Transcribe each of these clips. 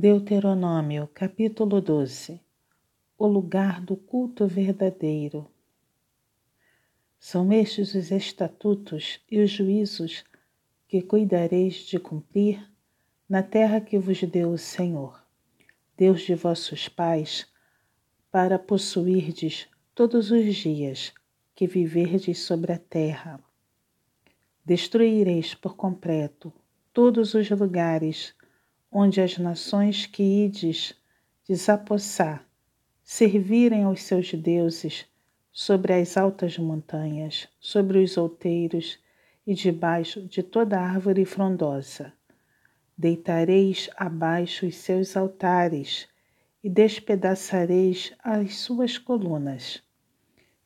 Deuteronômio, capítulo 12 O lugar do culto verdadeiro. São estes os estatutos e os juízos que cuidareis de cumprir na terra que vos deu o Senhor, Deus de vossos pais, para possuirdes todos os dias que viverdes sobre a terra. Destruireis por completo todos os lugares onde as nações que ides desapossar servirem aos seus deuses sobre as altas montanhas, sobre os outeiros e debaixo de toda árvore frondosa. Deitareis abaixo os seus altares e despedaçareis as suas colunas,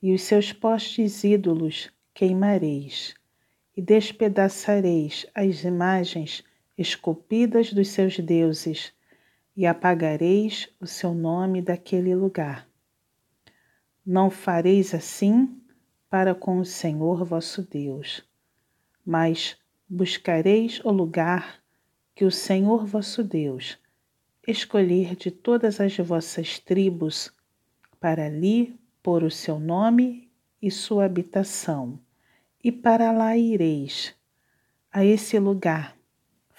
e os seus postes ídolos queimareis, e despedaçareis as imagens esculpidas dos seus deuses, e apagareis o seu nome daquele lugar. Não fareis assim para com o Senhor vosso Deus, mas buscareis o lugar que o Senhor vosso Deus escolher de todas as vossas tribos, para ali pôr o seu nome e sua habitação, e para lá ireis, a esse lugar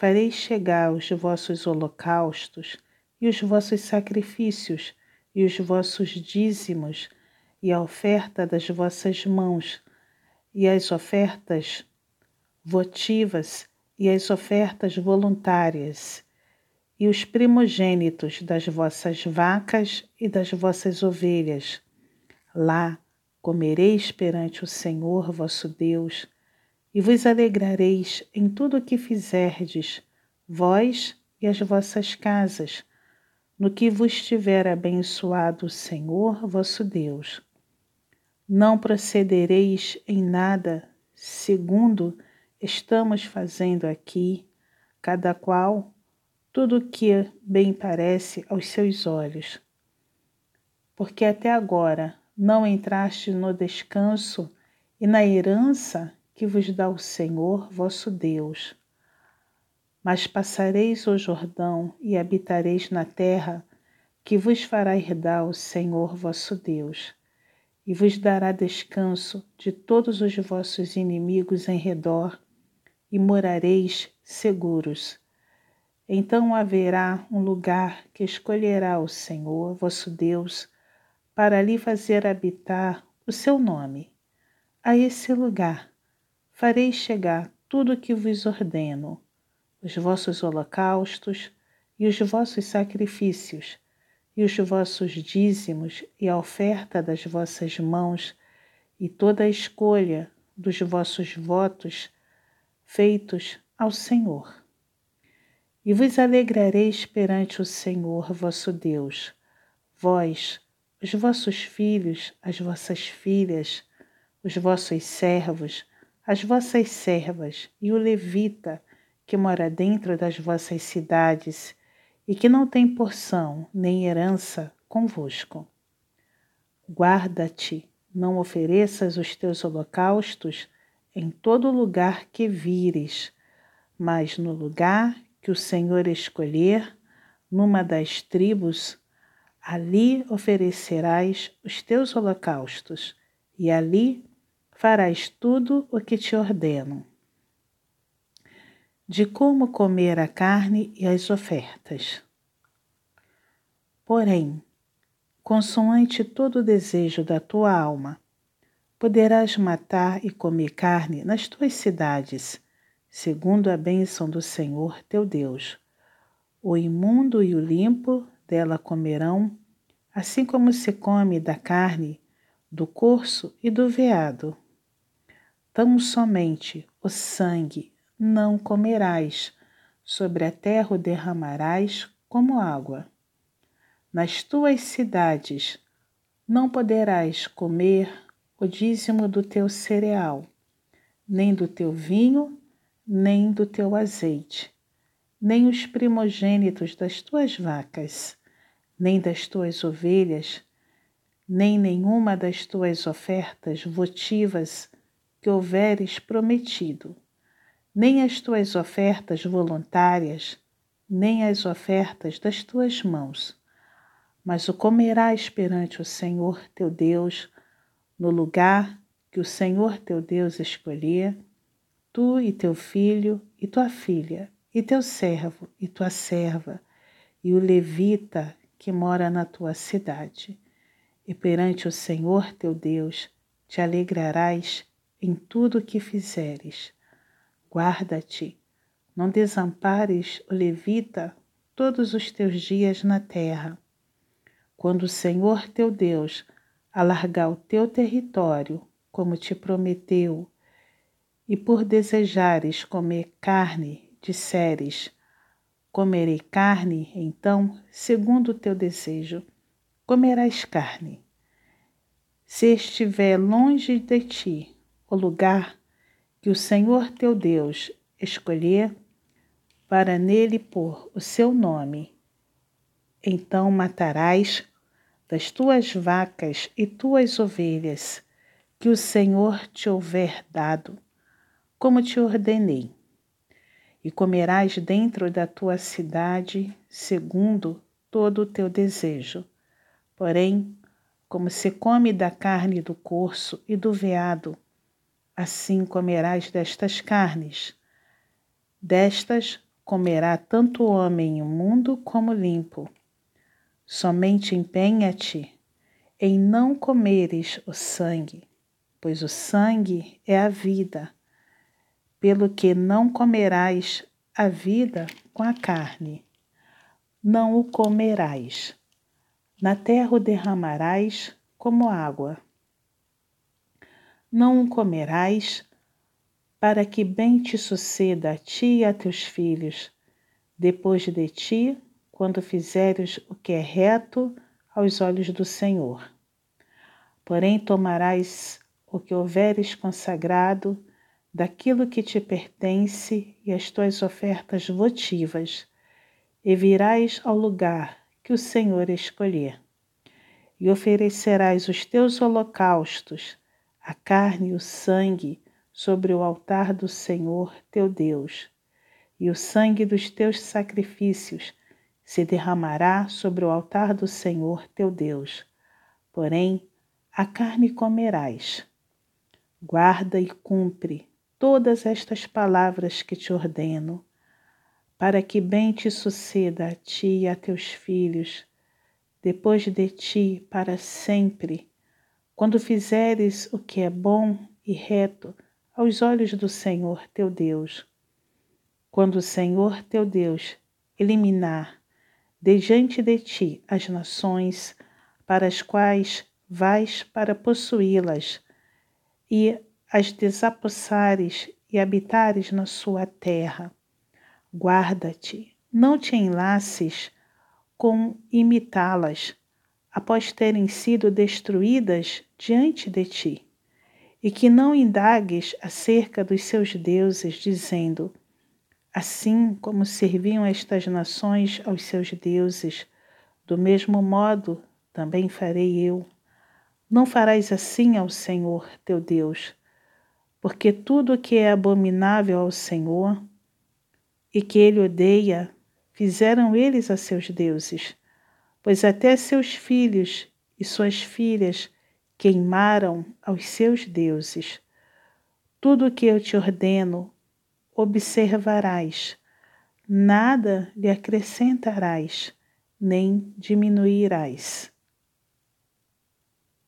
farei chegar os vossos holocaustos e os vossos sacrifícios e os vossos dízimos e a oferta das vossas mãos e as ofertas votivas e as ofertas voluntárias e os primogênitos das vossas vacas e das vossas ovelhas. Lá comereis perante o Senhor vosso Deus e vos alegrareis em tudo o que fizerdes, vós e as vossas casas, no que vos tiver abençoado o Senhor vosso Deus. Não procedereis em nada segundo estamos fazendo aqui, cada qual tudo o que bem parece aos seus olhos. Porque até agora não entraste no descanso e na herança que vos dá o Senhor vosso Deus. Mas passareis o Jordão e habitareis na terra que vos fará herdar o Senhor vosso Deus, e vos dará descanso de todos os vossos inimigos em redor, e morareis seguros. Então haverá um lugar que escolherá o Senhor vosso Deus para ali fazer habitar o seu nome. A esse lugar farei chegar tudo o que vos ordeno, os vossos holocaustos e os vossos sacrifícios, e os vossos dízimos e a oferta das vossas mãos, e toda a escolha dos vossos votos feitos ao Senhor. E vos alegrareis perante o Senhor vosso Deus, vós, os vossos filhos, as vossas filhas, os vossos servos, as vossas servas e o levita que mora dentro das vossas cidades e que não tem porção nem herança convosco. Guarda-te, não ofereças os teus holocaustos em todo lugar que vires, mas no lugar que o Senhor escolher, numa das tribos, ali oferecerás os teus holocaustos, e ali farás tudo o que te ordeno. De como comer a carne e as ofertas. Porém, consoante todo o desejo da tua alma, poderás matar e comer carne nas tuas cidades, segundo a bênção do Senhor teu Deus. O imundo e o limpo dela comerão, assim como se come da carne, do corso e do veado tão somente o sangue não comerás, sobre a terra o derramarás como água. Nas tuas cidades não poderás comer o dízimo do teu cereal, nem do teu vinho, nem do teu azeite, nem os primogênitos das tuas vacas, nem das tuas ovelhas, nem nenhuma das tuas ofertas votivas que houveres prometido, nem as tuas ofertas voluntárias, nem as ofertas das tuas mãos, mas o comerás perante o Senhor teu Deus, no lugar que o Senhor teu Deus escolher, tu e teu filho e tua filha, e teu servo e tua serva, e o levita que mora na tua cidade. E perante o Senhor teu Deus te alegrarás em tudo o que fizeres. Guarda-te, não desampares o levita todos os teus dias na terra. Quando o Senhor teu Deus alargar o teu território, como te prometeu, e por desejares comer carne, disseres: Comerei carne, então, segundo o teu desejo, comerás carne. Se estiver longe de ti o lugar que o Senhor teu Deus escolher para nele pôr o seu nome, então matarás das tuas vacas e tuas ovelhas que o Senhor te houver dado, como te ordenei e comerás dentro da tua cidade, segundo todo o teu desejo. Porém, como se come da carne do corso e do veado, assim comerás destas carnes. Destas comerá tanto o homem imundo como limpo. Somente empenha-te em não comeres o sangue, pois o sangue é a vida pelo que não comerás a vida com a carne. Não o comerás. Na terra o derramarás como água. Não o comerás, para que bem te suceda a ti e a teus filhos, depois de ti, quando fizeres o que é reto aos olhos do Senhor. Porém, tomarás o que houveres consagrado, daquilo que te pertence e as tuas ofertas votivas, e virás ao lugar que o Senhor escolher. E oferecerás os teus holocaustos, a carne e o sangue, sobre o altar do Senhor teu Deus. E o sangue dos teus sacrifícios se derramará sobre o altar do Senhor teu Deus. Porém, a carne comerás. Guarda e cumpre todas estas palavras que te ordeno, para que bem te suceda a ti e a teus filhos, depois de ti para sempre, quando fizeres o que é bom e reto aos olhos do Senhor teu Deus. Quando o Senhor teu Deus eliminar de diante de ti as nações para as quais vais para possuí-las e as desapossares e habitares na sua terra. Guarda-te, não te enlaces com imitá-las, após terem sido destruídas diante de ti, e que não indagues acerca dos seus deuses, dizendo: Assim como serviam estas nações aos seus deuses, do mesmo modo também farei eu. Não farás assim ao Senhor teu Deus porque tudo o que é abominável ao Senhor e que ele odeia, fizeram eles a seus deuses, pois até seus filhos e suas filhas queimaram aos seus deuses. Tudo o que eu te ordeno, observarás, nada lhe acrescentarás, nem diminuirás.